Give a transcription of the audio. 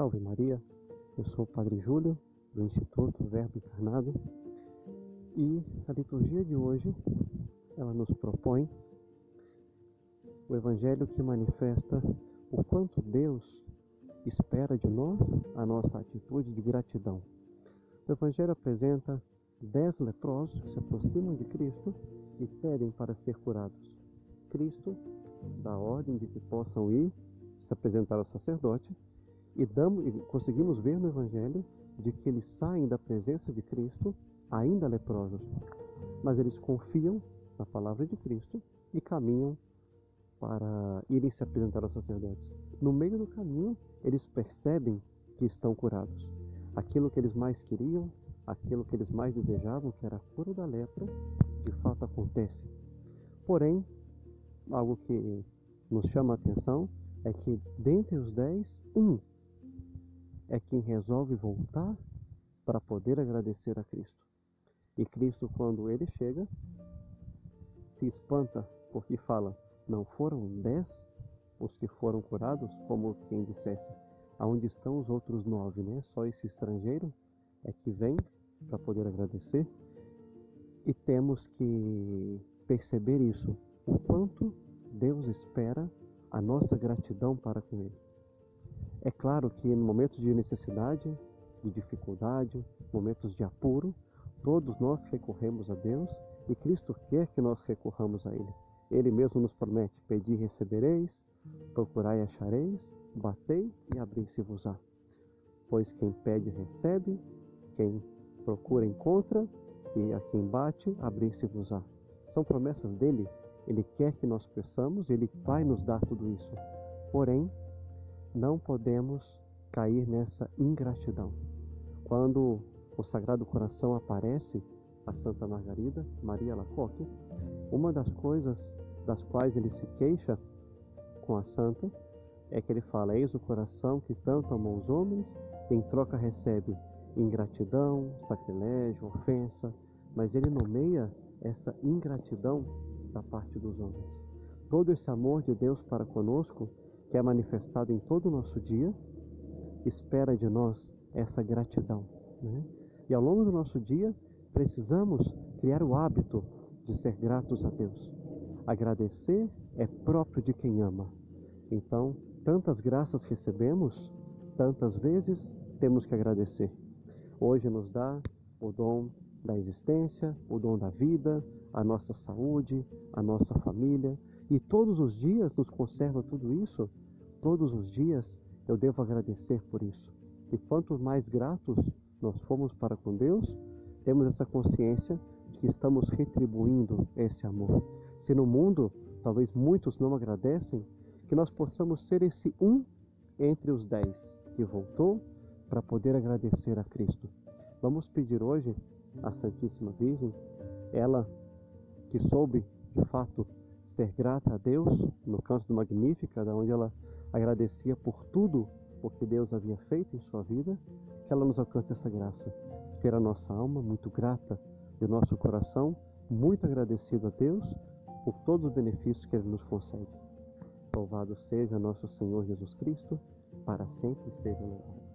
Salve Maria, eu sou o Padre Júlio, do Instituto Verbo Encarnado, e a liturgia de hoje, ela nos propõe o Evangelho que manifesta o quanto Deus espera de nós a nossa atitude de gratidão. O Evangelho apresenta dez leprosos que se aproximam de Cristo e pedem para ser curados. Cristo dá ordem de que possam ir se apresentar ao sacerdote e, damos, e conseguimos ver no Evangelho de que eles saem da presença de Cristo ainda leprosos, mas eles confiam na palavra de Cristo e caminham para irem se apresentar aos sacerdotes. No meio do caminho, eles percebem que estão curados. Aquilo que eles mais queriam, aquilo que eles mais desejavam, que era a cura da lepra, de fato acontece. Porém, algo que nos chama a atenção é que dentre os dez, um é quem resolve voltar para poder agradecer a Cristo. E Cristo, quando ele chega, se espanta porque fala: Não foram dez os que foram curados, como quem dissesse: Aonde estão os outros nove? Né? Só esse estrangeiro é que vem para poder agradecer. E temos que perceber isso, o quanto Deus espera a nossa gratidão para com Ele. É claro que em momentos de necessidade, de dificuldade, momentos de apuro, todos nós recorremos a Deus e Cristo quer que nós recorramos a Ele. Ele mesmo nos promete: Pedi e recebereis, procurai e achareis, batei e abrir-se-vos-á. Pois quem pede, recebe, quem procura, encontra, e a quem bate, abrir-se-vos-á. São promessas dele. Ele quer que nós peçamos, ele vai nos dar tudo isso. Porém, não podemos cair nessa ingratidão. Quando o Sagrado Coração aparece a Santa Margarida, Maria Lacoque, uma das coisas das quais ele se queixa com a Santa é que ele fala: Eis o coração que tanto amou os homens, em troca recebe ingratidão, sacrilégio, ofensa, mas ele nomeia essa ingratidão da parte dos homens. Todo esse amor de Deus para conosco que é manifestado em todo o nosso dia, espera de nós essa gratidão. Né? E ao longo do nosso dia, precisamos criar o hábito de ser gratos a Deus. Agradecer é próprio de quem ama. Então, tantas graças recebemos, tantas vezes temos que agradecer. Hoje nos dá o dom da existência, o dom da vida, a nossa saúde, a nossa família, e todos os dias nos conserva tudo isso, todos os dias eu devo agradecer por isso. E quanto mais gratos nós formos para com Deus, temos essa consciência de que estamos retribuindo esse amor. Se no mundo talvez muitos não agradecem, que nós possamos ser esse um entre os dez que voltou para poder agradecer a Cristo. Vamos pedir hoje à Santíssima Virgem, ela que soube de fato ser grata a Deus no canto do Magnífica, da onde ela agradecia por tudo o que Deus havia feito em sua vida, que ela nos alcance essa graça, ter a nossa alma muito grata e o nosso coração muito agradecido a Deus por todos os benefícios que Ele nos concede. Louvado seja nosso Senhor Jesus Cristo, para sempre seja louvado.